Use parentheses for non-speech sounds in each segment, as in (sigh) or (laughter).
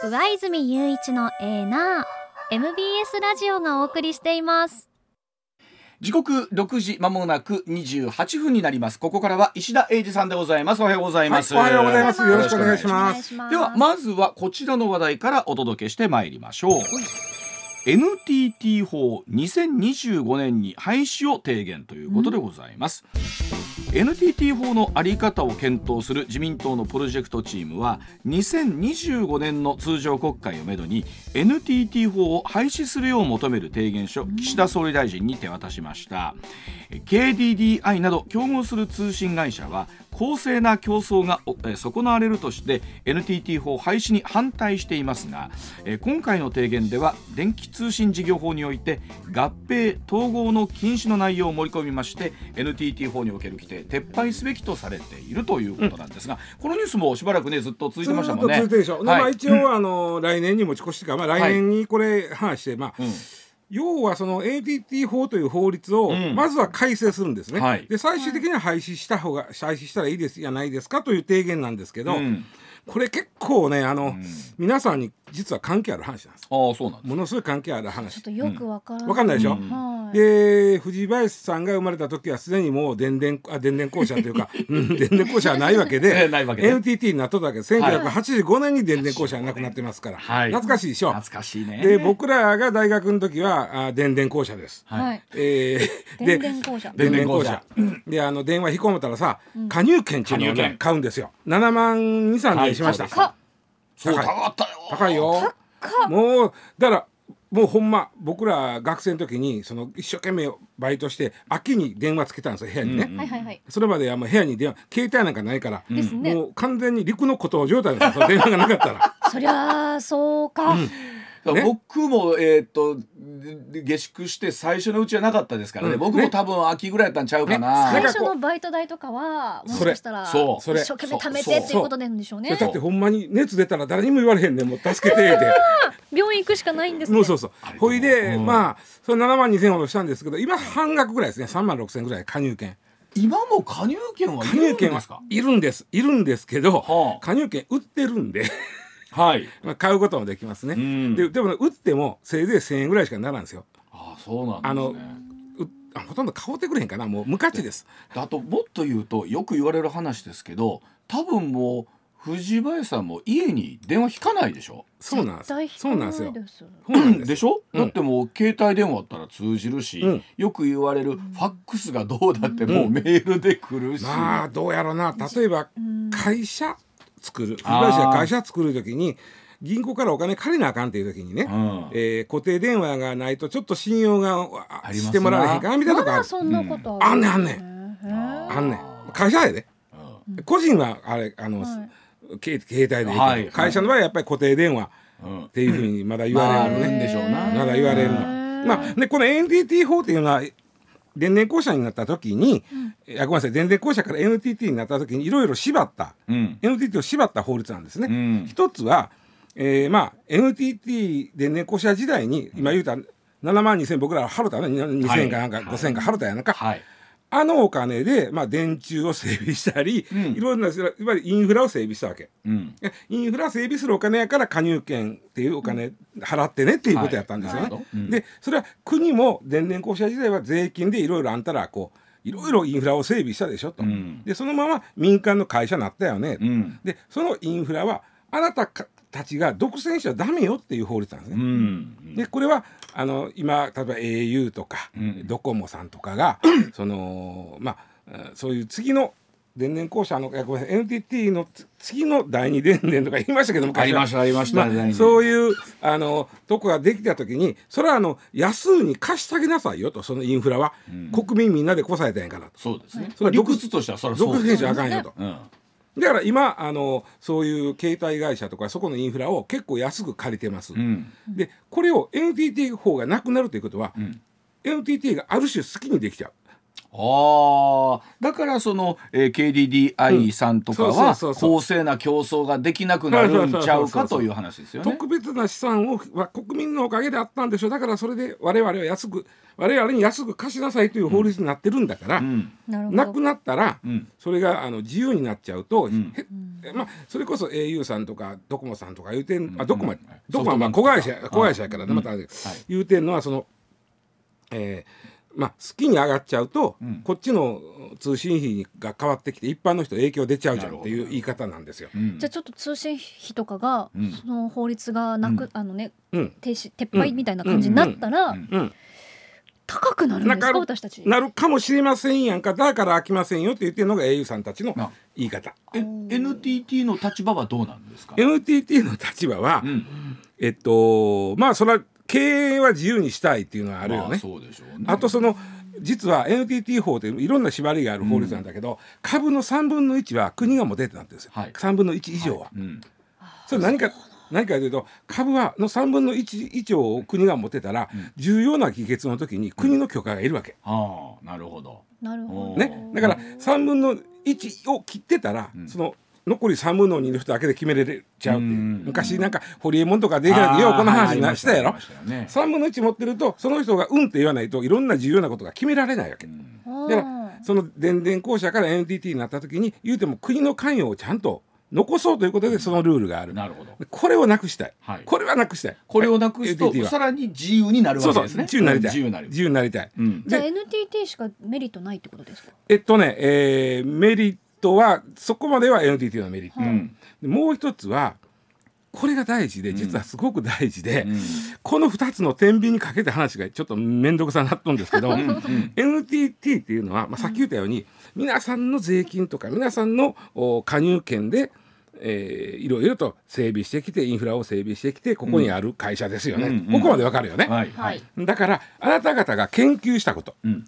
上泉雄一のエーナー MBS ラジオがお送りしています。時刻6時まもなく28分になります。ここからは石田英二さんでございます。おはようございます、はいおはようございます。よろしくお願いしおます。願いします。ではまずはこちらの話題からお届けしてまいりましょう。NTT 法2025年に廃止を提言ということでございます、NTT 法の在り方を検討する自民党のプロジェクトチームは2025年の通常国会をめどに NTT 法を廃止するよう求める提言書岸田総理大臣に手渡しました。KDDI など競合する通信会社は公正な競争が損なわれるとして NTT 法廃止に反対していますがえー今回の提言では電気通信事業法において合併統合の禁止の内容を盛り込みまして NTT 法における規定撤廃すべきとされているということなんですが、このニュースもしばらくねずっと続いてましたもんね。ずっと続いてるでしょ、ではい。まあ一応あの来年に持ち越しか、まあ、来年にこれ話して、まあうん要はその NTT 法という法律をうん。まずは改正するんですね、はい。で最終的には廃止した方が廃止したらいいですじゃないですかという提言なんですけど、うん。これ結構ねあの、ん。皆さんに実は関係ある話なんです。ああそうなんですものすごい関係あるちょっ話とよくわからない、わかんないでしょ、うんはい。で藤林さんが生まれた時はすでにもう電電あ電電公社というか、(laughs) うん、電電公社はないわけえでえ (laughs) ないわけで。NTT になっとったわけ。で1985年に電電公社がなくなってますから、はい。懐かしいでしょ懐かしいね。で僕らが大学の時はあ電電公社です。はい。はいえー、(laughs) 電で電公社。電電公社。であの電話引っ込めたらさ、加入券っていうのをね買うんですよ。7万2 3円しました、はい。高い。よ。もうだからもうほんま僕ら学生の時にその一生懸命バイトして秋に電話つけたんですよ部屋にね、うんはいはいはい。それまではもう部屋に電話携帯なんかないから、ですね。もう完全に陸の孤島状態ですよその電話がなかったら。(laughs) そりゃあそうか、ね。僕もえーっとで下宿して最初のうちはなかったですからね。うん。僕も多分秋ぐらいやったんちゃうかな。最ね初のバイト代とかはもしそれかしたらそうそれ一生懸命貯めてっていうことなんでしょうね。だってほんまに熱出たら誰にも言われへんねんもう助けてって。(laughs) 病院行くしかないんですね。もうそうそう。ほいで、うん。まあその7万2千ほどしたんですけど今半額ぐらいですね。3万6千ぐらい加入券今も加入券はいるん加入券はですか。いるんです。いるんですけど、はあ。加入券売ってるんではい。まあ買うこともできますね、うん。ででもね売ってもせいぜい1000円ぐらいしかならんですよ。ああそうなんですね。あのうあほとんど買うてくれへんかな。もう無価値です。あともっと言うとよく言われる話ですけど多分もう藤林さんも家に電話引かないでしょ？そうなんです。そうなんですよ。です。そうなんです。でしょ、うん。だってもう携帯電話あったら通じるし、うん。よく言われるファックスがどうだってもうメールで来るし、まあどうやろうな。例えばうん。会社作る。あー。東が会社作る時に銀行からお金借りなあかんっていう時にね、うん。えー固定電話がないとちょっと信用がしてもらえへんかなみたいなとこある。まだそんなことあん。ねんあんねねんあんねん。会社やで。う個人はあれあの、はい。け携帯でいいはい会社の場合はやっぱり固定電話っていうふうにまだ言わまああれるね、るんでしょうな。まだ言われるの。まあねこの NTT 法っていうのは電電公社になった時に、いやごめんなさい電電公社から NTT になった時にいろいろ縛った。うん。NTT を縛った法律なんですね。うん。一つは、えーまあ NTT 電電公社時代に今言うた7万2000僕ら払ったね。2000円かなんかはい。5000円か払ったやなんか、はいあのお金で、まあ、電柱を整備したり、うんいろんないわゆるインフラを整備したわけ。うんえインフラ整備するお金やから加入券っていうお金払ってねっていうことやったんですよね。はいでそれは国も電電公社時代は税金でいろいろあんたらこういろいろインフラを整備したでしょと。うんでそのまま民間の会社になったよね。うんでそのインフラはあなたかたちが独占しちゃダメよっていう法律なんですうね。ん。でこれはあの今例えば au とか、うん。ドコモさんとかが (clears throat) そのまあえーそういう次の電電公社のごめん NTT のつ次の第二電電とか言いましたけど昔はありましたありました、まあ、そういうあのとこができた時にそれはあの安に貸してあげなさいよとそのインフラは、国民みんなでこさえたんやからと。そうですね、それは理屈としてはそれはそ独占しちゃあかんよと。うんだから今あのそういう携帯会社とかそこのインフラを結構安く借りてます。うんでこれを NTT 法がなくなるということは、ん NTT がある種好きにできちゃう。ああだからその、えー、KDDI さんとかは公正な競争ができなくなるんちゃうかという話ですよね。特別な資産をは国民のおかげであったんでしょう。だからそれで我々は安く我々に安く貸しなさいという法律になってるんだから、うん。なるほど。なくなったら、うん。それがあの自由になっちゃうと、ん。へまあ、それこそ au さんとかドコモさんとか言うてん、うん。あドコモ、うん。ドコモはまあ子会社子会社やからね、うん。またい。言うてんのはその、えーまあ、好きに上がっちゃうと、うん。こっちの通信費が変わってきて一般の人影響出ちゃうじゃんっていう言い方なんですよ。うん。じゃあちょっと通信費とかが、うん。その法律がなく、うん。あのねうん。停止撤廃みたいな感じになったら、うん。うん、高くなるんですか？なる私たち。なるかもしれませんやんか。だから飽きませんよって言ってるのが au さんたちのな。言い方。え NTT の立場はどうなんですか、NTT の立場は、うん、えっとまあそれは経営は自由にしたいっていうのはあるよね。まあね。あとその実は NTT 法っていろんな縛りがある法律なんだけど、株の3分の1は国が持てってなってるんですよ、はい3分の1以上は。うん、それ何か何かというと株はの3分の1以上を国が持てたら、重要な議決の時に国の許可がいるわけ。ああなるほど。なるほど。ね、だから3分の1を切ってたら、んその残り3分の2の人だけで決めれちゃうっていう、うん昔なんかホリエモンとかでようこの話になしたやろあーありましたよね3分の1持ってるとその人が「うん」って言わないといろんな重要なことが決められないわけ。だからその電電公社から NTT になった時に言うても国の関与をちゃんと残そうということでそのルールがある。なるほど。これをなくしたい。はいこれはなくしたい。これをなくすとさらに自由になるそうそうわけですね。自由になりたい。自由になる。自由になりたい。うん。じゃあで NTT しかメリットないってことですか？えっとね、えーメリットはそこまでは NTT のメリット。うん。でもう一つはこれが大事で実はすごく大事で、うん。この2つの天秤にかけた話がちょっと面倒くさになっとんですけど、うん NTT っていうのは、まあ、さっき言ったように、皆さんの税金とか皆さんのお加入権で、えーいろいろと整備してきてインフラを整備してきてここにある会社ですよね、うん。うん。ここまでわかるよね、はい。ははい。い。だからあなた方が研究したことうん。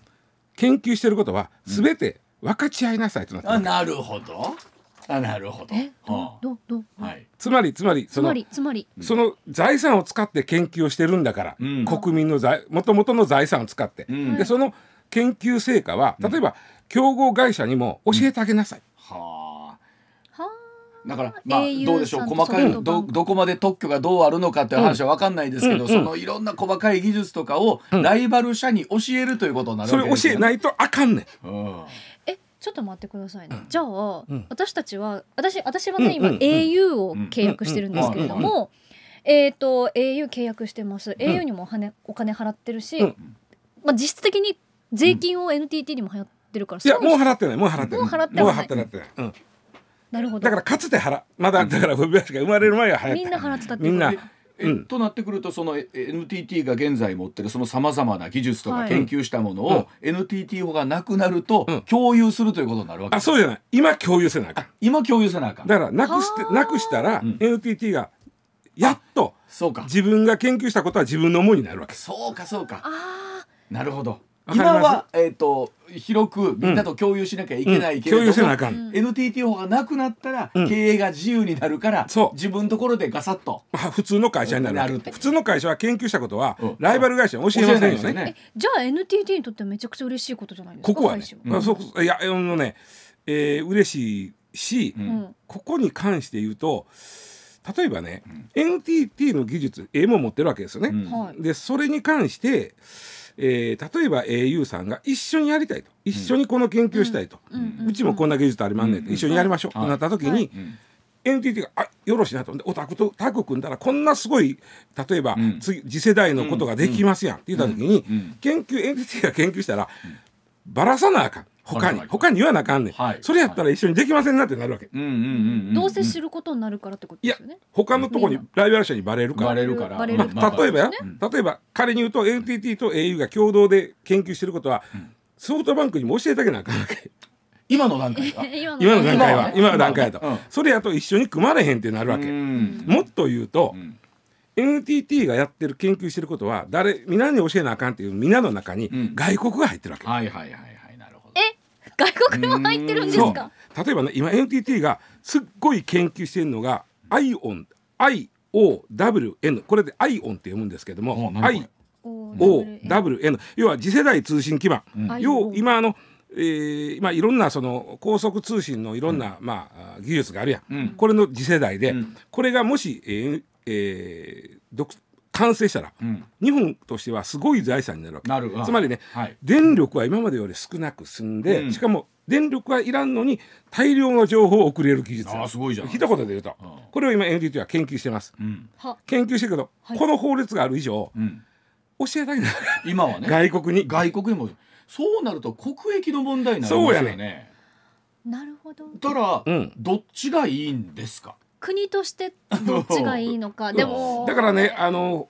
研究してることは全て分かち合いなさいとなってるあなるほど。あなるほど。はどうどう。あはい。つまりつまりそのつまりつまり。その財産を使って研究をしてるんだから、うん国民の財もともとの財産を使って、うんでその研究成果は例えば、競合会社にも教えてあげなさい、はあ。はだからまあどうでしょう細かいどどこまで特許がどうあるのかっていう話は分かんないですけど、そのいろんな細かい技術とかをライバル社に教えるということになるそれわけですよ。ね。教えないとあかんねん。うん。え、ちょっと待ってくださいね。じゃあ、ん。私たちは私私はね、今 au を契約してるんですけれども、えっ、と au 契約してます。au にもお金お金払ってるし、うん。まあ実質的に税金を NTT にも払ってるから、いや損もう払ってないもう払ってない。もう払ってはない。もう払ってなるほど。だからかつて払まだだからフビアシが生まれる前は払ってみんな払ってたってみんな。ことえうん。となってくるとそのえ NTT が現在持ってるそのさまざまな技術とかはい。研究したものを、NTT 法がなくなると、うん。共有するということになるわけあそうじゃない。今共有せなあかん。今共有せなあかん。だからなくしてはあ。なくしたら、うん。NTT がやっとそうか。自分が研究したことは自分の思いになるわけ。そうかそうか。あなるほど今は、えー、と広くみんなと共有しなきゃいけないけれども、共有せなあかん、うん NTT 法がなくなったら、うん。経営が自由になるからそう。自分のところでガサッとまあ普通の会社になる普通の会社は研究したことはうん。ライバル会社に教えませんよね。教えないですよね。じゃあ NTT にとってはめちゃくちゃ嬉しいことじゃないですか。ここはね。まあ、そういやあのね、えー、嬉しいし、うん。うんここに関して言うと例えばね、NTT の技術 A も持ってるわけですよね。でそれに関して、えー例えば au さんが一緒にやりたいと。一緒にこの研究したいと、うちもこんな技術ありまんねん一緒にやりましょう、はいとなった時に、NTT があよろしいなと。でお宅とタッグ組んだらこんなすごい例えば、うん。次次世代のことができますやんって言った時に、うん。研究 NTT が研究したら、ばらさなあかん他に他に言わなあかんねん、はい。それやったら一緒にできませんなってなるわけ。どうせ知ることになるからってこといやですよね。他のとこにライバル社にバレるから。バレるから。まあ、例えば例えば仮に言うと NTT と au が共同で研究してることは、ソフトバンクにも教えてあげなあかんわけ。今の段階は？今 (laughs) 今の段階は。今の段階だと、うん。それやと一緒に組まれへんってなるわけ、うん。もっと言うと、うん。NTT がやってる研究してることは誰皆に教えなあかんっていう皆の中にうん外国が入ってるわけ、はいはいはいはい外国も入ってるんですか？例えばね今 NTT がすっごい研究してるのが ION IOWN これで ION って読むんですけどもお何これ？IOWN 要は次世代通信基盤、うん。要今あのえーまあ、いろんなその高速通信のいろんな、まあ、技術があるやん、うん。これの次世代で、うん。これがもし、えーえー独完成したら、うん。日本としてはすごい財産になるわけ。なるつまりね、はい。電力は今までより少なく済んで、うん。しかも電力はいらんのに大量の情報を送れる技術。あーすごいじゃん。一言で言うと、うん。これを今 NTT は研究してます。うん。は。研究してるけど、はい。この法律がある以上うん。教えたいな今はね。外国に。外国にも。そうなると国益の問題になりますよそうやね。なるほど。だから、うん。どっちがいいんですか？国としてどっちがいいのか。(laughs) でもだからねあの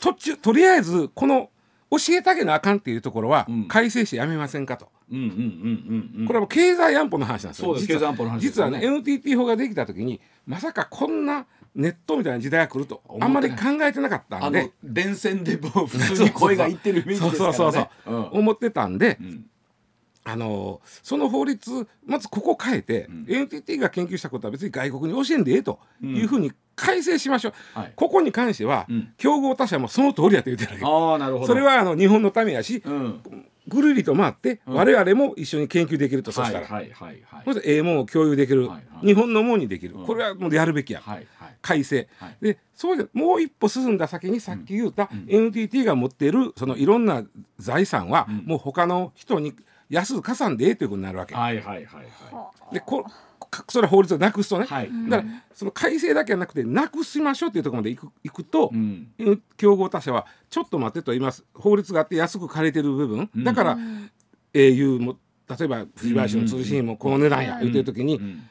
途中とりあえずこの教えてあげなあかんっていうところは、うん。改正してやめませんかと、うんうんうんうんうん。これはもう経済安保の話なんですよ。そうです実は。経済安保の話です実はね NTT 法ができた時にまさかこんなネットみたいな時代が来るとあんまり考えてなかったあのんで電線でもう普通に声がいってるイメージですからね。そうそうそう。うん。思ってたんで、うんあのその法律まずここを変えて、うん。NTT が研究したことは別に外国に教えんでええというふうに改正しましょう、はい。ここに関しては、うん。競合他社もその通りやって言ってるわああなるほど。けそれはあの日本のためやしうん。ぐるりと回って、うん。我々も一緒に研究できると、そしたら、はいはいはいそしてええもんを共有できる、はいはい。日本のもんにできる、うん。これはもうやるべきや、はいはい。改正、はい。でそうでもう一歩進んだ先にさっき言った、うん。NTT が持っているそのいろんな財産は、うん。もう他の人に安く加算でええということになるわけ。はいはいはいはい。はでこかそれは法律をなくすとね、はい。だからその改正だけじゃなくてなくしましょうっていうところまでいくいくと、うん。競合他社はちょっと待ってと言います。法律があって安く借りてる部分、うん。だからうん。au も例えば藤林の通信もこの値段や言ってる時に、うん。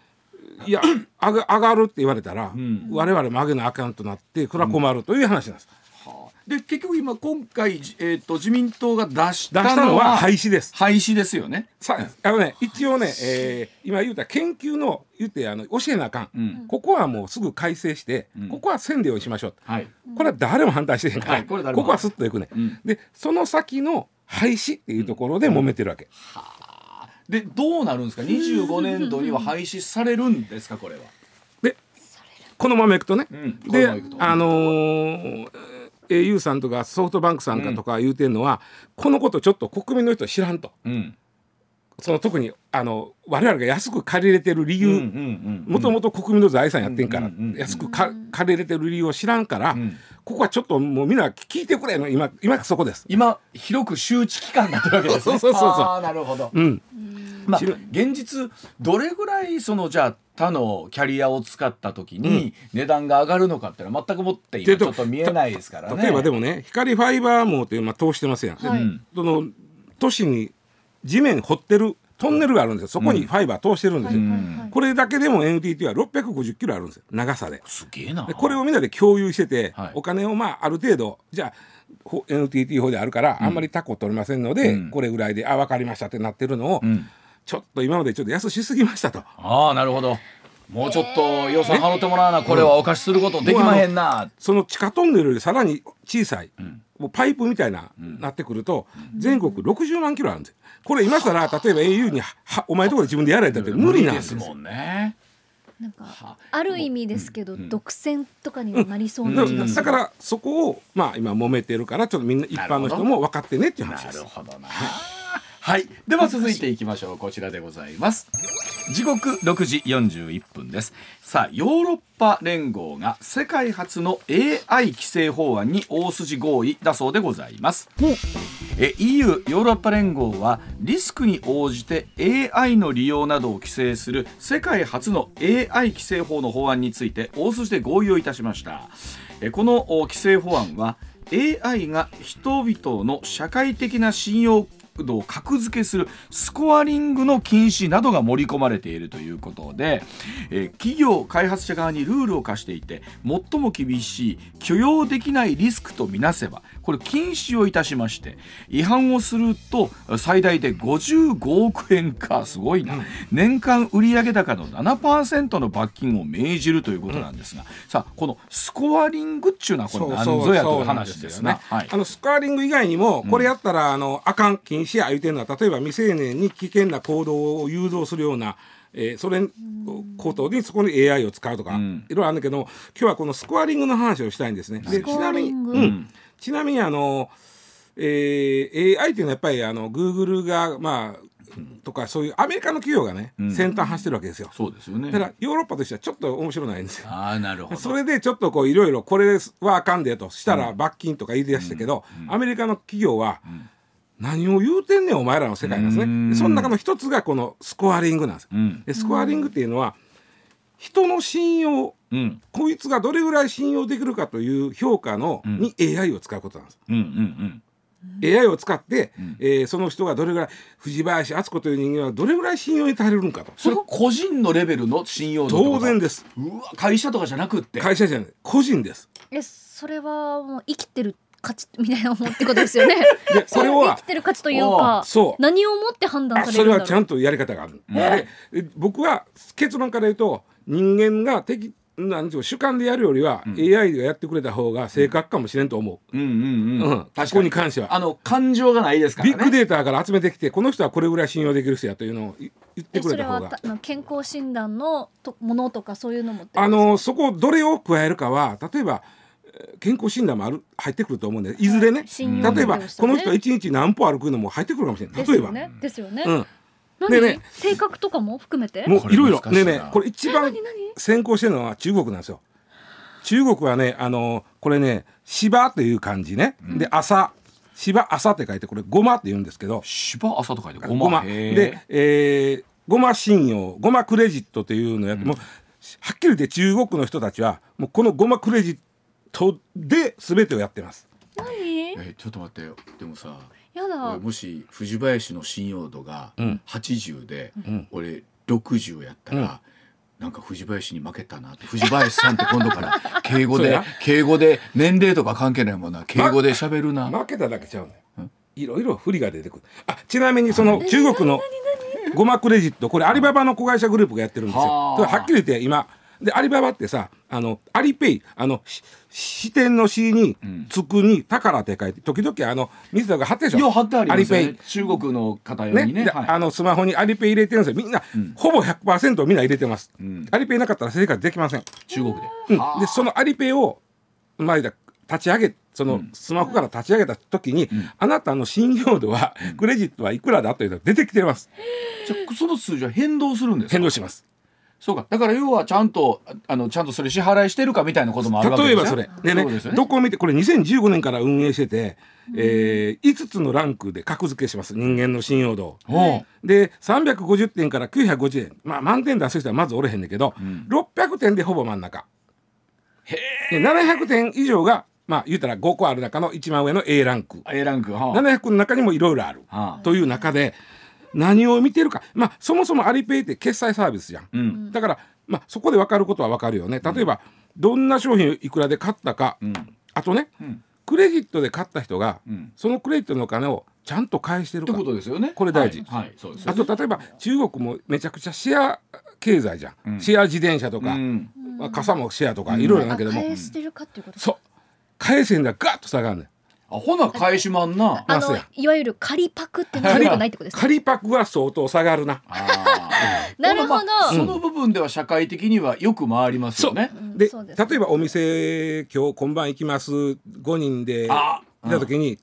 いや上が上がるって言われたら、うん。我々も上げなあかんとなってこれは困るという話なんです。はあで結局今今回、えー、と自民党が出し出たのは廃止です。廃止ですよね。さあのね一応ね、えー今言うた研究の言ってあの教えなあかん、うん。ここはもうすぐ改正して、うん。ここはせんでようにしましょうはい。これは誰も反対してへんから、はいこここはスッといくね、うん。でその先の廃止っていうところで揉めてるわけ、でどうなるんですか？25年度には廃止されるんですか？これは。でこのままいくとね、うん。こであのー au さんとかソフトバンクさんかとか言うてんのは、このことちょっと国民の人知らんとうん。その特にあの我々が安く借りれてる理由、もともと国民の財産やってんから、うんうんうん安くか借りれてる理由を知らんから、うん。ここはちょっともうみんな聞いてくれの今今そこです。今広く周知期間になってるわけですね。(laughs) そうそうそう。そうなるほど。うん、まあ現実どれぐらいそのじゃあ他のキャリアを使った時に値段が上がるのかっていうのは全くもって今ちょっと見えないですからね。例えばでもね光ファイバー網っていうまあ通してますやん、はい。うんその都市に地面掘ってるトンネルがあるんですよ。そこにファイバー通してるんですよ、これだけでも NTT は650キロあるんですよ。長さで。すげえな。でこれをみんなで共有してて、はい。お金をまあある程度じゃあほ NTT 法であるから、あんまりタコ取れませんので、うん。これぐらいであ分かりましたってなってるのを、うん。ちょっと今までちょっと安しすぎましたと。ああなるほど。もうちょっと予算払ってもらわなこれはお貸しすることできまへんな。その地下トンネルよりさらに小さい、ん。もうパイプみたいな、ん。なってくると全国60万キロあるんですよこれ今更例えば au にははお前のところで自分でやられたって無理なんですよですもんね。なんかはある意味ですけど、ん独占とかにはなりそううんな気がする。だからそこをまあ今揉めてるからちょっとみんな一般の人も分かってねっていう話なでするほどな。はい、では続いていきましょう。こちらでございます。時刻6時41分です。さあ、ヨーロッパ連合が世界初の AI 規制法案に大筋合意だそうでございます。え EU ヨーロッパ連合はリスクに応じて AI の利用などを規制する世界初の AI 規制法の法案について大筋で合意をいたしましたえこのお規制法案は AI が人々の社会的な信用度を格付けするスコアリングの禁止などが盛り込まれているということで、えー企業開発者側にルールを課していて最も厳しい許容できないリスクとみなせばこれ禁止をいたしまして違反をすると最大で55億円かすごいな、年間売上高の7%の罰金を命じるということなんですが、さあこのスコアリングっちゅうのはこれ何ぞやという話ですね。はい。あのスコアリング以外にもこれやったらあのあかん禁止や言うてるのは例えば未成年に危険な行動を誘導するような、えーそれことにそこに AI を使うとか、うん。いろいろあるんだけど今日はこのスコアリングの話をしたいんですね。でスコアリング。ちなみに、うん。ちなみにあの、えー AI っていうのはやっぱりあの Google がまあとかそういうアメリカの企業がね、うん。先端走ってるわけですよ。そうですよね。だからヨーロッパとしてはちょっと面白ないんですよ。ああなるほど。それでちょっとこういろいろこれはあかんでとしたら罰金とか言い出したけど、アメリカの企業は何を言うてんねんお前らの世界なんですうん。ね。でその中の一つがこのスコアリングなんです。うん。でスコアリングっていうのは人の信用うん。こいつがどれぐらい信用できるかという評価の、うん。に AI を使うことなんです。うんうん AI を使って、ん。えーその人がどれぐらい藤林敦子という人間はどれぐらい信用に足れるのかと。それ個人のレベルの信用当然です。うわ会社とかじゃなくって。会社じゃない。個人です。えそれはもう生きてる価値みたいなもんってことですよね。でこれ生はきてる価値というかそう。何をもって判断あそれされるんだろうはちゃんとやり方がある、でえ僕は結論から言うと人間が適なんていうか主観でやるよりは、AI がやってくれた方が正確かもしれんと思う。んうんう、うん、うん。ここ確かに。に関しては。あの感情がないですからね。ビッグデータから集めてきてこの人はこれぐらい信用できる人やというのをい言ってえそれはくれた方が。たあの健康診断のとものとかそういうのもあのそこどれを加えるかは例えばえー健康診断もある入ってくると思うんでいずれね。信用例えばねこの人は一日何歩歩くのも入ってくるかもしれない。例えば、ですよね。ですよね、うん、何？でね。性格とかも含めて？もういろいろねえねえこれ一番先行してるのは中国なんですよ。中国はねあのこれね芝という漢字ね、で朝。芝朝って書いてこれごまって言うんですけど。芝朝と書いてごごま。で、えー、ごま信用ごまクレジットというのをやって、もうはっきり言って中国の人たちはもうこのごまクレジットで全てをやってます。何？えちょっと待ってよ。でもさやだ。俺もし藤林の信用度がうん。80で、ん。俺60やったら、なんか藤林に負けたなって。藤林さんって今度から (laughs) 敬語でそうや。敬語で年齢とか関係ないもんな。敬語で喋るな、負けただけちゃうねいろいろ不利が出てくる。あちなみにその中国のごまクレジットこれアリババの子会社グループがやってるんですよ。はあ。だからはっきり言って今でアリババってさあのアリペイあのし支店の「し」にん「つく」に「宝」って書いて時々あの水田が貼ってるでしょ。貼ってありますよアリペね中国の方用イね。にね。はい。であのスマホにアリペイ入れてるんですよ。みんな、ん。ほぼ100%みんな入れてます、ん。アリペイなかったら生活できません、中国で、うん。はあでそのアリペイを前だ立ち上げそのスマホから立ち上げた時に、あなたの信用度は、クレジットはいくらだというのが出てきてます。じゃあその数字は変動するんですか？変動しますそうか。だから要はちゃんとああのちゃんとそれ支払いしてるかみたいなこともあるわけですよ例えばそれ。でねそうですよね。どこを見てこれ2015年から運営してて、えー、5つのランクで格付けします。人間の信用度を。おう。で350点から950点まあ満点出す人はまずおれへんねんけど、ん。600点でほぼ真ん中。へで700点以上がまあ言うたら5個ある中の一番上の A ランク。え A ランクはあ。700の中にもいろいろある、はあ。という中で何を見てるか。まあそもそもアリペイって決済サービスじゃん、うん。だから、まあ、そこで分かることは分かるよね。例えば、どんな商品をいくらで買ったか、うん。あとねうん。クレジットで買った人が、うん。そのクレジットのお金をちゃんと返してるってかことですよね。これ大事。はい、はい。そうです。よあと例えば中国もめちゃくちゃシェア経済じゃん、うん。シェア自転車とか、うん。まあ傘もシェアとかうん。いろいろだけども、返してるかっていうことそう。返せんだ。ガッと下がるねんあほな返しまんな。あのいわゆる仮パクってのは良くないってことですか仮パクは相当下がるな。(laughs) なるほど。まあその部分では社会的にはよく回りますよね。う。んで例えばお店今日今晩行きます。5人で。あ行った時に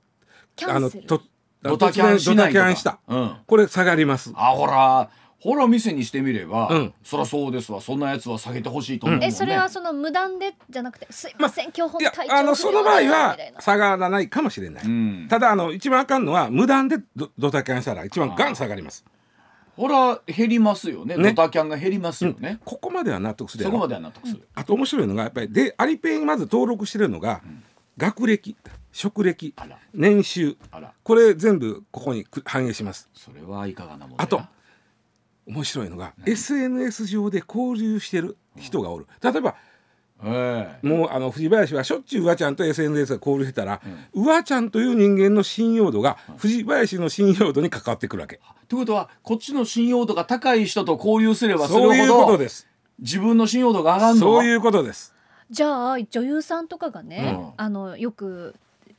キあのとドタキャンしないとか。ドタキャンした。うん。これ下がります。あほらほら店にしてみれば、うん。そりゃそうですわ。そんなやつは下げてほしいと思うもんね、えそれはその無断でじゃなくてすいません、今日いや本体調あのその場合は下がらないかもしれない、うん。ただあの一番あかんのは無断でドドタキャンしたら一番ガン下がります、ほら減りますよね。ね。ドタキャンが減りますよね、ここまでは納得するそこまでは納得する、あと面白いのがやっぱりでアリペイにまず登録してるのが、学歴職歴年収。これ全部ここにく反映します。それはいかがなものや。あと面白いのが SNS 上で交流してる人がおる。例えばええもうあの藤林はしょっちゅううわちゃんと SNS が交流してたら、うわちゃんという人間の信用度が藤林の信用度に関わってくるわけ、ということはこっちの信用度が高い人と交流すればするほそういうことどです。自分の信用度が上がるのそういうことです。じゃあ女優さんとかがね、うん。あのよく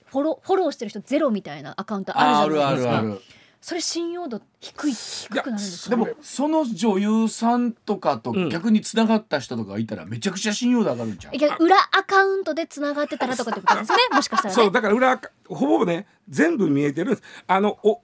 フォローフォローしてる人ゼロみたいなアカウントああるじゃないですか。るあるあるそれ信用度低い低くなるんですでかもその女優さんとかとうん。逆につながった人とかいたらめちゃくちゃ信用度上がるんちゃう？いや裏アカウントでつながってたらとかってことですねもしかしたらね。そうだから裏垢ほぼね全部見えてるんです。あのお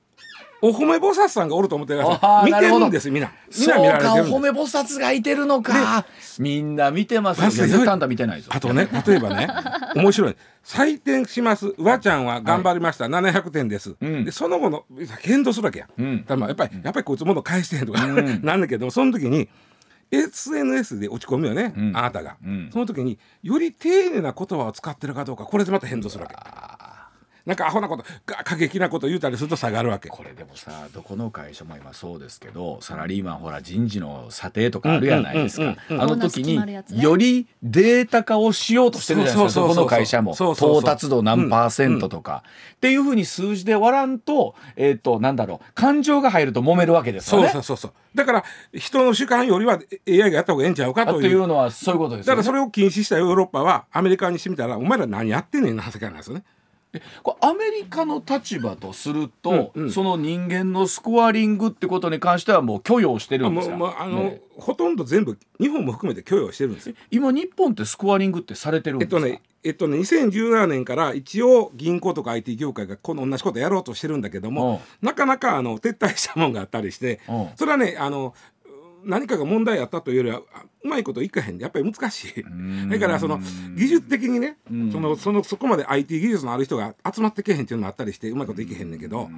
お褒め菩薩さんがおると思ってください。見てなるんですみんなみんそうな見られてかお褒め菩薩がいてるのか。みんな見てますあんた見てないぞ。あとね例えばね (laughs) 面白い。採点します。うわちゃんは頑張りました、700点です、うん。でその後の検討するわけや、うん。だやっぱりやっぱりこいつ物返してへんとか、うん。(laughs) なんだけどその時に SNS で落ち込むよね、うん。あなたが、うん。その時により丁寧な言葉を使ってるかどうかこれでまた変動するわけなんかアホなことが過激なこと言うたりすると下がるわけ。これでもさどこの会社も今そうですけどサラリーマンほら人事の査定とかあるやないですか。あの時にね。よりデータ化をしようとしてるじゃないですか。どこの会社も。到達度何パーセントとか。っていうふうに数字で割らんとえっとなんだろう。感情が入ると揉めるわけですよそうねそうそうそう。だから人の主観よりは AI がやった方がええんちゃうかあといといううのはそういうことですよね。だからそれを禁止したヨーロッパはアメリカにしてみたらお前ら何やってんねんな世界なんですよねこれアメリカの立場とすると、うんうん。その人間のスコアリングってことに関してはもう許容してるんですか？もうもうあの、ね。ほとんど全部日本も含めて許容してるんですよ。今日本ってスコアリングってされてるんですか、えっとねえっとね2017年から一応銀行とか IT 業界がこの同じことやろうとしてるんだけども、なかなかあの撤退したもんがあったりして、うん。それはねあの何かが問題あったというよりはあうまいこといかへん。でやっぱり難しい。ん。だからその技術的にね、うん。そのそのそこまで IT 技術のある人が集まってけへんっていうのもあったりしてうまいこといけへんねんけど、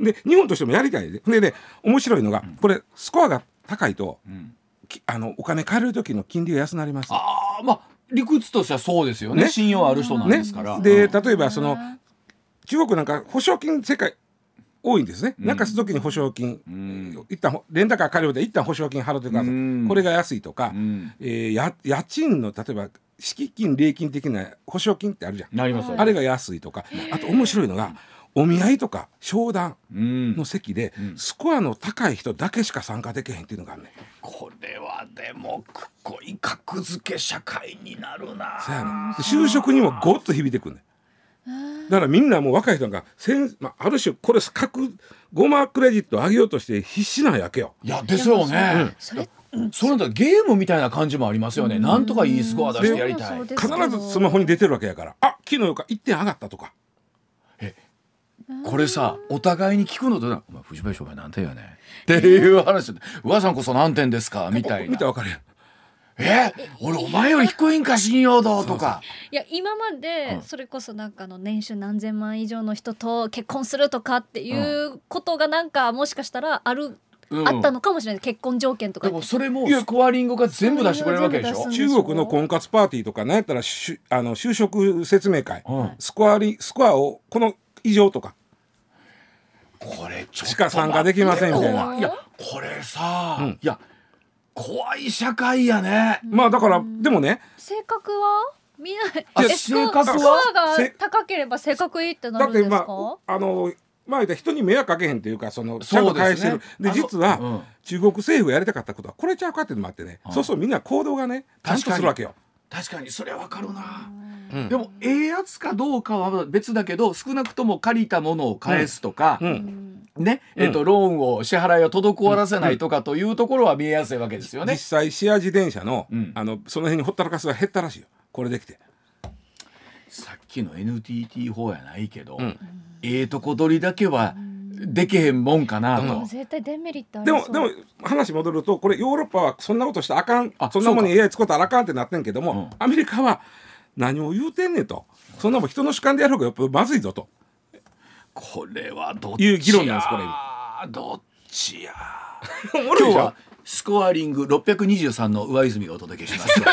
で日本としてもやりたい。ででね面白いのがこれスコアが高いと、ん。きあのお金借りる時の金利が安なります。ああまあ理屈としてはそうですよね。ね。信用ある人なんですから、でうん。例えばその中国なんか保証金世界多いんですね、なんかする時に保証金、ん。一旦ほレンタカー借りるで一旦保証金払ってください、うん。これが安いとか、うん。えーや家賃の例えば敷金礼金的な保証金ってあるじゃん、なります。よあれが安いとかあと面白いのがお見合いとか商談うん。の席で、ん。スコアの高い人だけしか参加できへんっていうのがあるねこれはでもくこい格付け社会になるなそうやねで就職にもごっと響いてくんねだからみんなもう若い人がせん、まあ、ある種これ各ゴマクレジット上げようとして必死なんやけよ。いやですよね、それそれだゲームみたいな感じもありますよね、なんとかいいスコア出してやりたい。必ずスマホに出てるわけやから。あ昨日よか1点上がったとか。これさお互いに聞くのとな「お前藤林お前何点やね。ん」っていう話。で「上さんこそ何点ですか?」みたいな。見たら分かるやん「え俺お前より低いんか信用度」とか。いや今までそれこそなんかあの年収何千万以上の人と結婚するとかっていうことがなんかもしかしたらある、うん。あったのかもしれない。結婚条件とか。でもそれもスコアリングが全部出してくれるわけでしょ。中国の婚活パーティーとかなんやったらしゅあの就職説明会、うん。スコアリスコアをこの以上とか。これちょっとしか参加できませんみたいな。いやこれさ、うん。いや怖い社会やね、まあだからでもね。性格は？みんなあえ性格は？スコアがせ高ければ性格いいってなだってるんですか、まああのまあ人に迷惑かけへんっていうかそのちゃんとそうですね。返してる。で,、実は、うん。中国政府がやりたかったことはこれちゃうかっていうのもあってね、そうそうみんな行動がねちゃんとするわけよ。確かにそれわかるな、うん。でもええやつかどうかは別だけど少なくとも借りたものを返すとか、うん。ね、えっとローンを支払いを滞らせないとかというところは見えやすいわけですよね。実。際シェア自転車の,、うん。あのその辺にほったらかすが減ったらしいよ。これできて。さっきの NTT 法やないけど、ん。ええとこ取りだけはできへんもんかなと。もう絶対デメリットありそう。でもでも話戻るとこれヨーロッパはそんなことしたらあかん。あそんなもんに AI 使ったらあかんってなってんけども、うん。アメリカは何を言うてんねんと。そんなもん人の主観でやる方がやっぱまずいぞと。これはどっいう議ち論なんですこれ。やどっちや (laughs) 今日はスコアリング623の上泉がお届けします。(laughs)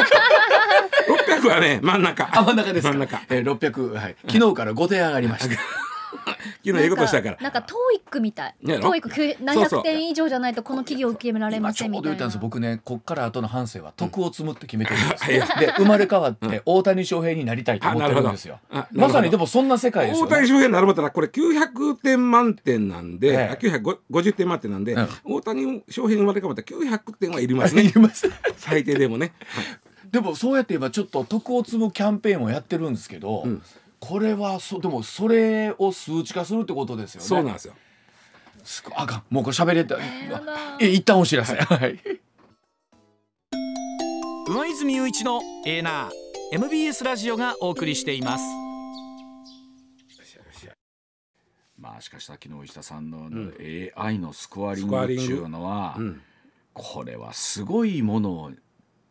600はね真ん中。あ真ん中ですか。真ん中。えー、600はい。昨日から5点上がりました。(laughs) (laughs) 昨日ええことしたから。なんか TOEIC みたい。ねやろ TOEIC 何そうそう。百点以上じゃないとこの企業受けられ今ちょうませんみたいな。ど言ったんです僕ねこっから後の半生は徳を積むって決めてるんですうんよ、(laughs) で生まれ変わって大谷翔平になりたいと思ってるんですよ。あなるほど。あまさにでもそんな世界ですよ、ね、大谷翔平になるまったらこれ900点満点なんで、ええ。あ950点満点なんで、うん大谷翔平に生まれ変わったら900点はいりますね。(laughs) 最低でもね。でもそうやって今ちょっと徳を積むキャンペーンをやってるんですけど、んこれはそでもそれを数値化するってことですよね。そうなんですよ。すあかん。もうこれ喋れて、ーやだえ一旦お知らせ。はい。上泉雄一のエーナー MBS ラジオがお送りしています。まあしかしさっきの石田さんの AI のスコアリングっていうのは、うん。これはすごいものを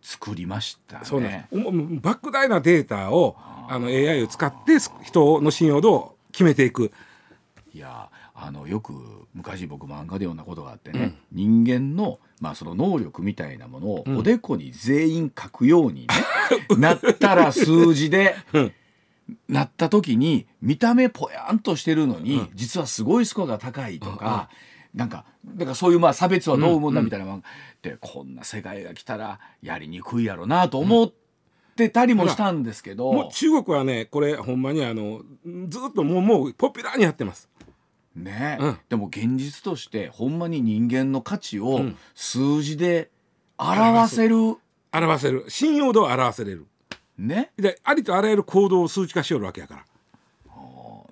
作りましたね。そうなんです。おも莫大なデータをあの AI を使って人の信用度を決めていく。いやあのよく昔僕漫画で読んだことがあってね、人間の,、まあその能力みたいなものをおでこに全員書くように、ね (laughs) なったら数字で、(laughs) うん。なった時に見た目ぽやんとしてるのに、実はすごいスコアが高いとか、なんかだからそういうまあ差別はどう思うんだみたいな漫画。でこんな世界が来たらやりにくいやろなと思ってたりもしたんですけど、中国はねこれほんまにあのずっともうもうポピュラーにやってます。ね、うん。でも現実としてほんまに人間の価値をん。数字で表せる、表せる。信用度を表せれる。ね。でありとあらゆる行動を数値化しよるわけやから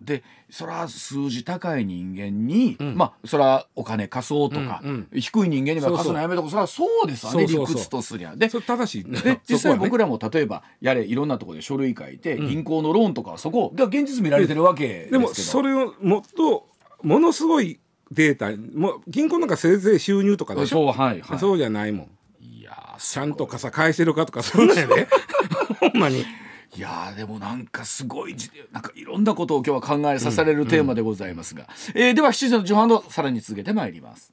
でそら数字高い人間に、ん。まあそらお金貸そうとか、うん低い人間には貸すのやめとこそらそうですわね理屈とすりゃ。でそれ正しい。ねで実際僕らも例えばやれいろんなところで書類書いて、銀行のローンとかはそこが現実見られてるわけですけど。でもそれをもっとものすごいデータもう銀行なんかせいぜい収入とかでしょ？そうはいはい。そうじゃないもん。いやーちゃんと傘返してるかとかそんなんやで。(laughs) ほんまにいやーでもなんかすごいじなんかいろんなことを今日は考えさせられるテーマでございますが、えーでは7時の序盤のさらに続けてまいります。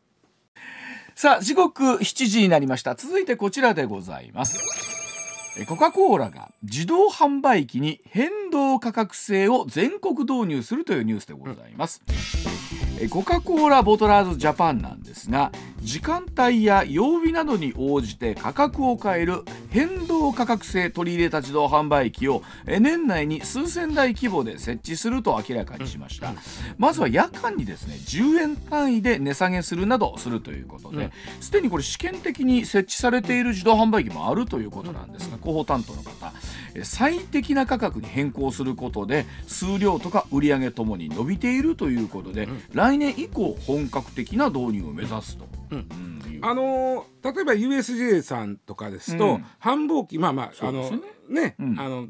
さあ時刻7時になりました。続いてこちらでございます。えーコカ・コーラが自動販売機に変動価格制を全国導入するというニュースでございます、えーコカ・コーラボトラーズジャパンなんですが時間帯や曜日などに応じて価格を変える変動価格制取り入れた自動販売機をえー年内に数千台規模で設置すると明らかにしました、まずは夜間にですね10円単位で値下げするなどするということですで、にこれ試験的に設置されている自動販売機もあるということなんですが広報担当の方えー最適な価格に変更することで数量とか売上ともに伸びているということで、来年以降本格的な導入を目指すと、うん。うん。いうあのー例えば USJ さんとかですと、うん。繁忙期まあまああのねね、うん。あの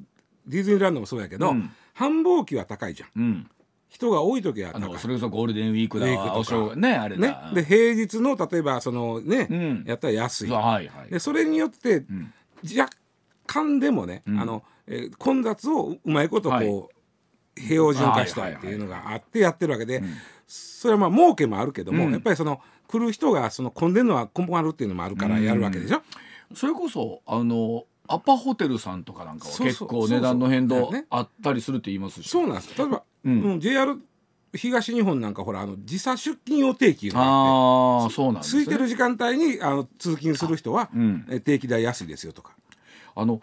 ディズニーランドもそうやけど、うん。繁忙期は高いじゃん。うん、人が多い時はそれこそゴールデンウィークだウィねあれね。だ、で平日の例えばそのね、うん。やったら安い。はいはい。でそれによってうん。若干でもね、うん。あのえー混雑をうまいことこう、はい。平穏化したいっていうのがあってやってるわけで、ん。それはまあ儲けもあるけども、うん。やっぱりその来る人がその混んでるのは困るっていうのもあるからやるわけでしょ？それこそあのアパホテルさんとかなんかは結構値段の変動あったりするって言いますし。そうなんです。例えば、うん。うん JR 東日本なんかほらあの時差出勤予定期があってああそうなんね。空いてる時間帯にあの通勤する人は、うん。え定期代安いですよとか。あの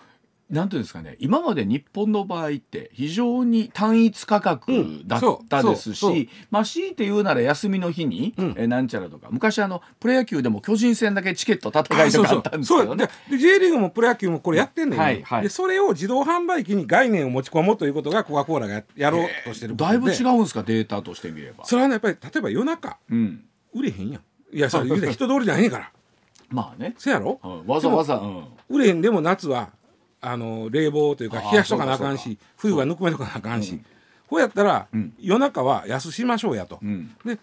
なんていうんですかね今まで日本の場合って非常に単一価格だったですそうそうそう。し、まあ強いて言うなら休みの日に、うん。えなんちゃらとか昔あのプロ野球でも巨人戦だけチケット戦いとかあったんですけどね。そう。J リーグもプロ野球もこれやってんねん、はいはい。でそれを自動販売機に概念を持ち込もうということがコカ・コーラがややろうとしてるだいぶ違うんですかデータとしてみれば。それはねやっぱり例えば夜中うん、売れへんやん。いやそれ人通りじゃないねんから。(laughs) まあね、せやろ？うん。わざわざ、うん、売れへんでも夏はあの冷房というか冷やしとかなあかんし冬はぬくめとかなあかんし、こうやったら、ん。夜中は安しましょうやと、うん。で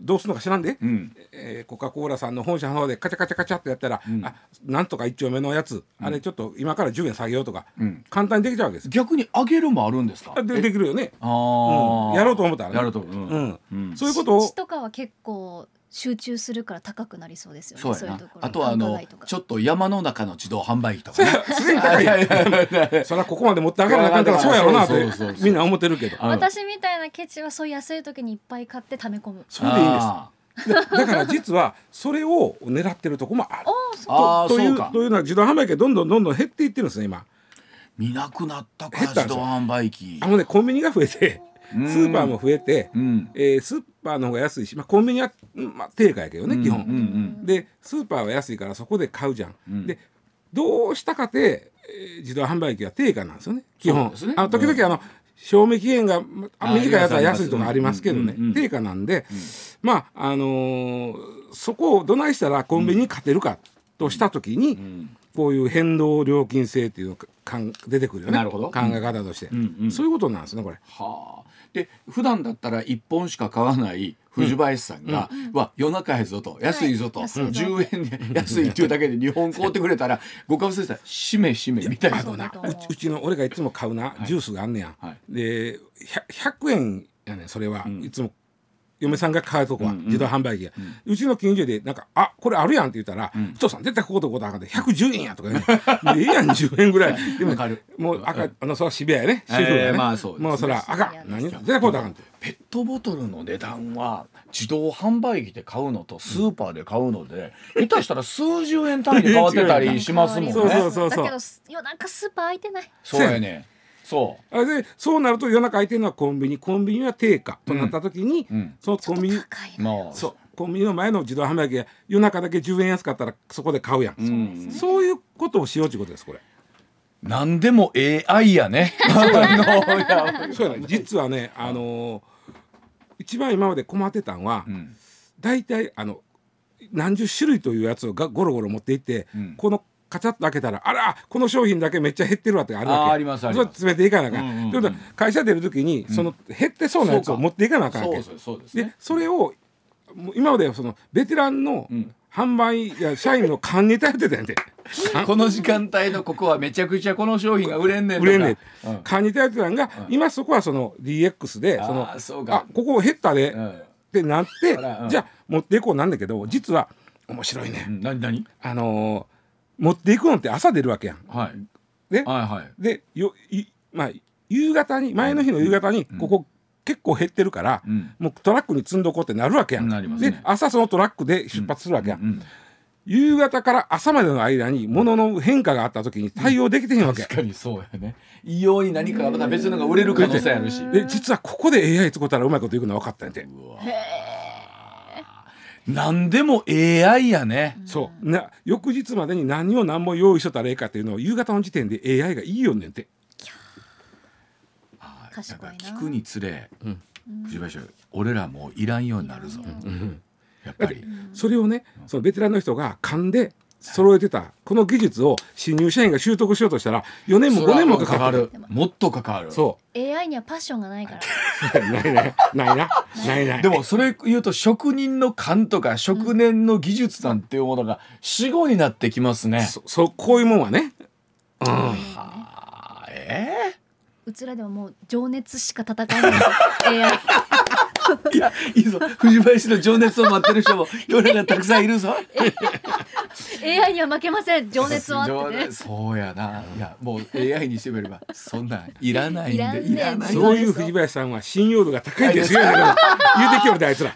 どうするのか知らんで、うん。えーコカ・コーラさんの本社の方でカチャカチャカチャってやったら、あなんとか一丁目のやつ、あれちょっと今から10円下げようとか、うん。簡単にできちゃうわけですよ。逆に上げるもあるんですか？あでできるよね、あうーん。やろうと思ったらね。やろうと、う。ん。うん。うん。そういうことをとかは結構集中するから高くなりそうですよね。そうやな。そういうところ。あとはあのちょっと山の中の自動販売機とかね。すでに高いやんそりゃここまで持って上がらなあかんからそうやろうなと。そうそうそうそう。みんな思ってるけど。あ私みたいなケチはそういう安い時にいっぱい買って溜め込む。それでいいんです。だから実はそれを狙ってるとこもある。ああそうとといそううか。というのは自動販売機がどんどんどんどん減っていってるんですね今。見なくなったか減ったんですよ。自動販売機。あのねコンビニが増えてうんスーパーも増えて、うん。えースーパーの方が安いし、まあ、コンビニは、うんまあ、定価やけどね、基本、うんうん。でスーパーは安いからそこで買うじゃん、うん。でどうしたかて、えー自動販売機は定価なんですよね。基本。ね。あの時々あの賞味期限が短いやつは安いとかありますけどね、うんうんうん定価なんで、まああのーそこをどないしたらコンビニに勝てるかとした時に、こういう変動料金制っていうのがかん出てくるよね。なるほど。考え方として、うんうんそういうことなんですねこれ。はあ。で普段だったら一本しか買わない藤林さんが、わ夜中やぞと安いぞと、安いぞ10円で安いっていうだけで日本買うてくれたらご株先生しめしめみたいな。あのなそうちうちの俺がいつも買うな、ジュースがあんねや。ん、はい。で 100, 100円やねんそれは、ん。いつも嫁さんが買うとこは、うんうん。自動販売機が、うちの近所でなんか「あこれあるやん」って言ったら「ん。お父さん絶対こことこことあかんで110円や」とかね「もうええやん10円ぐらい」(laughs) でもわかる。もう赤あのそら渋谷やね。主婦がね、えーまあそうでもうそらあかん渋谷何絶対こうとあかんって。ペットボトルの値段は自動販売機で買うのとスーパーで買うので、(laughs) 下手したら数十円単位で変わってたりしますもんね。そうそうそうだけど夜中スーパー開いてない。そうやね。そう。あでそうなると夜中空いてるのはコンビニ。コンビニは定価。となった時に、うん。そのコンビニそう。コンビニの前の自動販売機が夜中だけ10円安かったらそこで買うやん、うん。そういうことをしようということですこれ。何でも AI やね。や (laughs) そうやね。(laughs) 実はねあのー一番今まで困ってたんは、うん。大体あの何十種類というやつをがゴロゴロ持っていって、うん。このカチャッと開けたらあらこの商品だけめっちゃ減ってるわってあるわけ。ありますあります。それ詰めていかなあかん。うんうんいうことは会社出る時に、その減ってそうなやつを持っていかなあかんわけ。そですでね。それをもう今まではそのベテランのん。販売や社員の勘に頼ってたんやて。(laughs) この時間帯のここはめちゃくちゃこの商品が売れんねん。売れんねん。うん。勘に頼ってたんが、今そこはその DX でそのあここ減ったで、うん。ってなって、じゃあ持っていこうなんだけど実は面白いね、うん。何何？あのー持っていくのって朝出るわけやん。はい。ではいはい。でよい、まあ、夕方に前の日の夕方にうんここ結構減ってるから、うんもうトラックに積んどこうってなるわけやん。なりますねで朝そのトラックで出発するわけやん。うん夕方から朝までの間に物の変化があった時に対応できてへんわけ。確かにそうやね。異様に何かがまた別のが売れる可能性あるし。で実はここで AI 使ったらうまいこといくの分かったんやて。何でも AI やね。そうな翌日までに何を何も用意しとったらええかっていうのを夕方の時点で AI がいいよねんて。あー賢いなんか聞くにつれ、うん藤林俺らもういらんようになるぞ。やっぱり。それをねそのベテランの人が勘で揃えてたこの技術を新入社員が習得しようとしたら4年も5年もかかる。もっと関わる。そ AI にはパッションがないからうないないないなないない。でもそれ言うと職人の勘とか職人の技術なんていうものが死後になってきますね。そそうこういうもんはね。うん。あー？えうちらではもう情熱しか戦えない AI ー (laughs) いやいいぞ藤林の情熱を待ってる人も (laughs) 世の中たくさんいるぞ。AI には負けません情熱はあってね情熱 (laughs) そうやな。いやもう AI にしてみればそんなんいらないんでいらない。そういう藤林さんは信用度が高いですよ。言うてきよるであいつら。い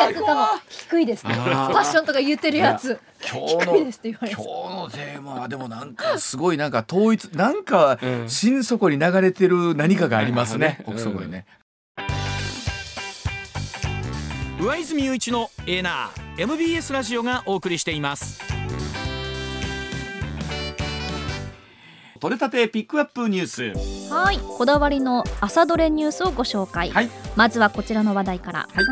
や逆かも低いですってあーパッションとか言ってるやつ今日の低いですって言われ今て日のテーマはでもなんかすごいなんか統一なんかうん心底に流れてる何かがありますね。うん奥底にね。上泉雄一のエナー MBS ラジオがお送りしています。取れたてピックアップニュース。はい。こだわりの朝どれニュースをご紹介、はい。まずはこちらの話題から、はい。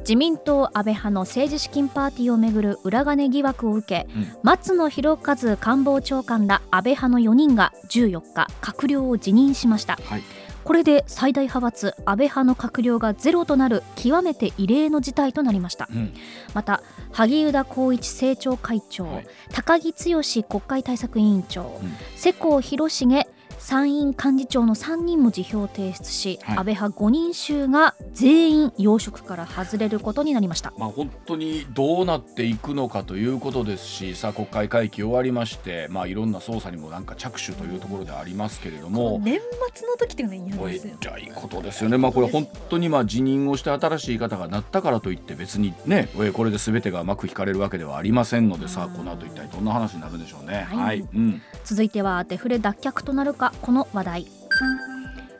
自民党安倍派の政治資金パーティーをめぐる裏金疑惑を受け、うん。松野博一官房長官ら安倍派の4人が14日閣僚を辞任しました。はい。これで最大派閥安倍派の閣僚がゼロとなる極めて異例の事態となりました。うん。また萩生田光一政調会長、はい。高木剛国会対策委員長、うん。世耕弘成参院幹事長の3人も辞表を提出し、はい。安倍派5人衆が全員要職から外れることになりました。まあ本当にどうなっていくのかということですし、さあ国会会期終わりまして、まあいろんな捜査にもなんか着手というところでありますけれども。年末の時っていうのは嫌いいことですよね、まあ、これ本当にまあ辞任をして新しい方がなったからといって別にねえこれで全てが幕引かれるわけではありませんのでさあこの後一体どんな話になるんでしょうね。はい。はい、うん、続いてはデフレ脱却となるかこの話題。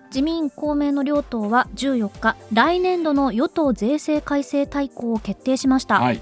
自民公明の両党は14日来年度の与党税制改正大綱を決定しました、はい、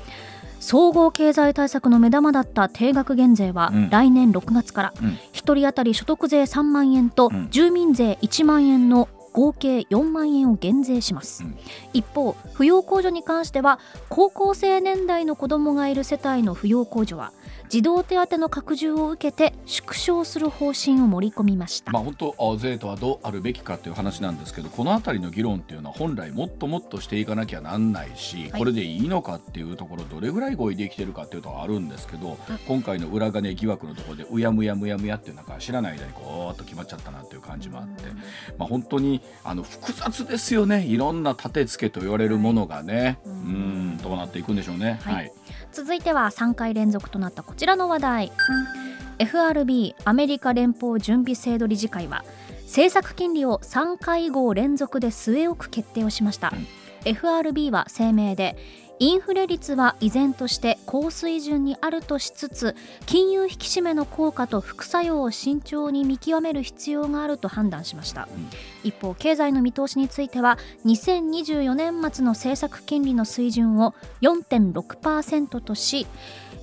総合経済対策の目玉だった定額減税はうん。来年6月から。うん。1人当たり所得税3万円とうん。住民税1万円の合計4万円を減税します、うん。一方扶養控除に関しては高校生年代の子どもがいる世帯の扶養控除は児童手当の拡充を受けて縮小する方針を盛り込みました、まあ、本当あ税とはどうあるべきかという話なんですけどこの辺りの議論っていうのは本来もっともっとしていかなきゃなんないし、はい。これでいいのかっていうところどれぐらい合意できてるかっていうとあるんですけど、今回の裏金疑惑のところでうやむやむやむやっていうなんか知らない間にこうーっと決まっちゃったなっていう感じもあって、まあ、本当にあの複雑ですよね。いろんな立て付けと言われるものがね、ううん。んどうなっていくんでしょうね。はい。はい続いては3回連続となったこちらの話題。FRB アメリカ連邦準備制度理事会は政策金利を3会合連続で据え置く決定をしました、うん。FRB は声明でインフレ率は依然として高水準にあるとしつつ金融引き締めの効果と副作用を慎重に見極める必要があると判断しました、うん。一方経済の見通しについては2024年末の政策金利の水準を4.6%とし、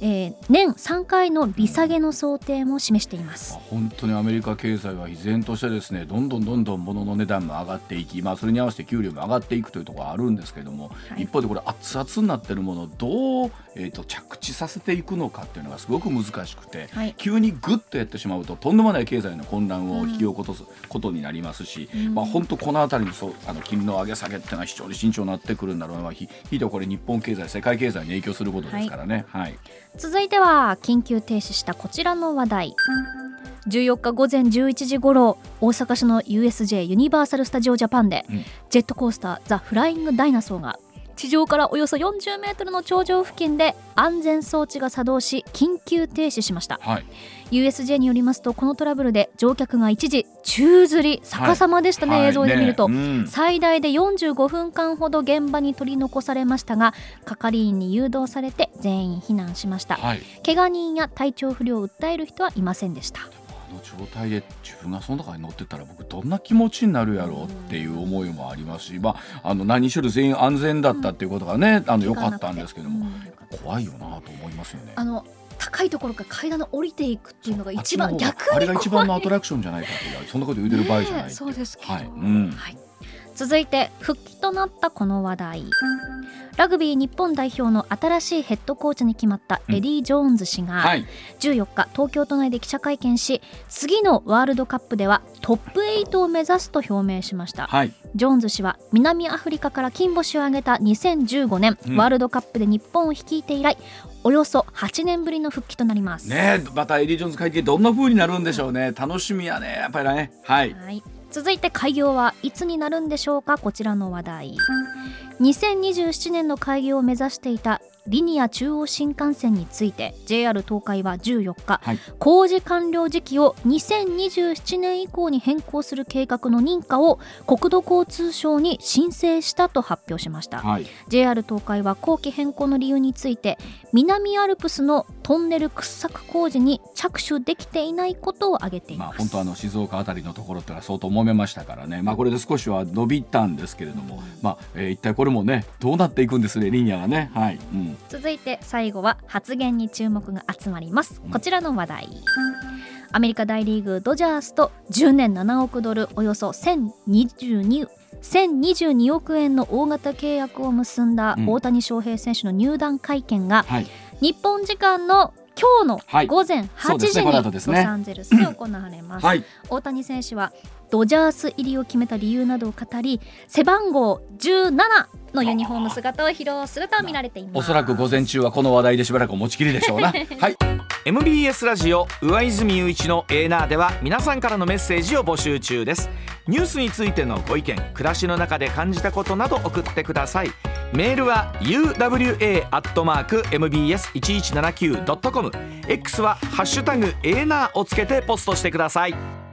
えー年3回の利下げの想定も示しています。まあ。本当にアメリカ経済は依然としてですねどんどんどんどん物の値段も上がっていき、まあ、それに合わせて給料も上がっていくというところはあるんですけれども、はい。一方でこれ熱々になってるものをどう、えー、と着地させていくのかっていうのがすごく難しくて、はい。急にグッとやってしまうととんでもない経済の混乱を引き起こすことになりますし、うん。まあ、本当この辺りのそうあの金利の上げ下げっていうのは非常に慎重になってくるんだろうな、まあ、ひひいてはこれ日本経済世界経済に影響することですからね。はい続いては緊急停止したこちらの話題。14日午前11時ごろ大阪市の USJ ユニバーサル・スタジオ・ジャパンで、うん。ジェットコースターザ・フライング・ダイナソーが地上からおよそ40メートルの頂上付近で安全装置が作動し緊急停止しました。はい。USJ によりますとこのトラブルで乗客が一時宙づり逆さまでしたね、はい。映像で見ると、ねうん。最大で45分間ほど現場に取り残されましたが係員に誘導されて全員避難しました。はい。怪我人や体調不良を訴える人はいませんでした。あの状態で自分がその中に乗ってたら僕どんな気持ちになるやろうっていう思いもありますし、まあ、あの何しろ全員安全だったっていうことがね、あの良かったんですけども、うん。怖いよなと思いますよね。あの高いところから階段を降りていくっていうのが一番逆にあれが一番のアトラクションじゃないかってそんなこと言うてる場合じゃないそうですはい。うん。はい続いて復帰となったこの話題。ラグビー日本代表の新しいヘッドコーチに決まったエディ・ジョーンズ氏が、はい。14日東京都内で記者会見し次のワールドカップではトップ8を目指すと表明しました。はい。ジョーンズ氏は南アフリカから金星を挙げた2015年、うん。ワールドカップで日本を率いて以来およそ8年ぶりの復帰となります、ねえまたエディ・ジョーンズ会見どんな風になるんでしょうね。楽しみやねやっぱりね。はい。はい、続いて開業はいつになるんでしょうか？こちらの話題。2027年の開業を目指していたリニア中央新幹線について JR 東海は14日、はい。工事完了時期を2027年以降に変更する計画の認可を国土交通省に申請したと発表しました。はい。JR 東海は後期変更の理由について南アルプスのトンネル掘削工事に着手できていないことを挙げていまあます、本当あの静岡あたりのところってのは相当揉めましたからね、まあ、これで少しは伸びたんですけれども、まあえー一体これもねどうなっていくんですねリニアがね。はい。うん。続いて最後は発言に注目が集まります。うんこちらの話題。アメリカ大リーグドジャースと10年7億ドルおよそ1022 1022億円の大型契約を結んだうん。大谷翔平選手の入団会見がはい日本時間の今日のはい。午前8そうですね。時にロサンゼルスで行われます。はい。大谷選手はドジャース入りを決めた理由などを語り背番号17のユニフォーム姿を披露すると見られています。おそらく午前中はこの話題でしばらくお持ちきりでしょうな。(laughs) はい。MBS ラジオ上泉雄一のエーナーでは皆さんからのメッセージを募集中です。ニュースについてのご意見暮らしの中で感じたことなど送ってください。メールは uwa.mbs1179.com X はハッシュタグエーナーをつけてポストしてください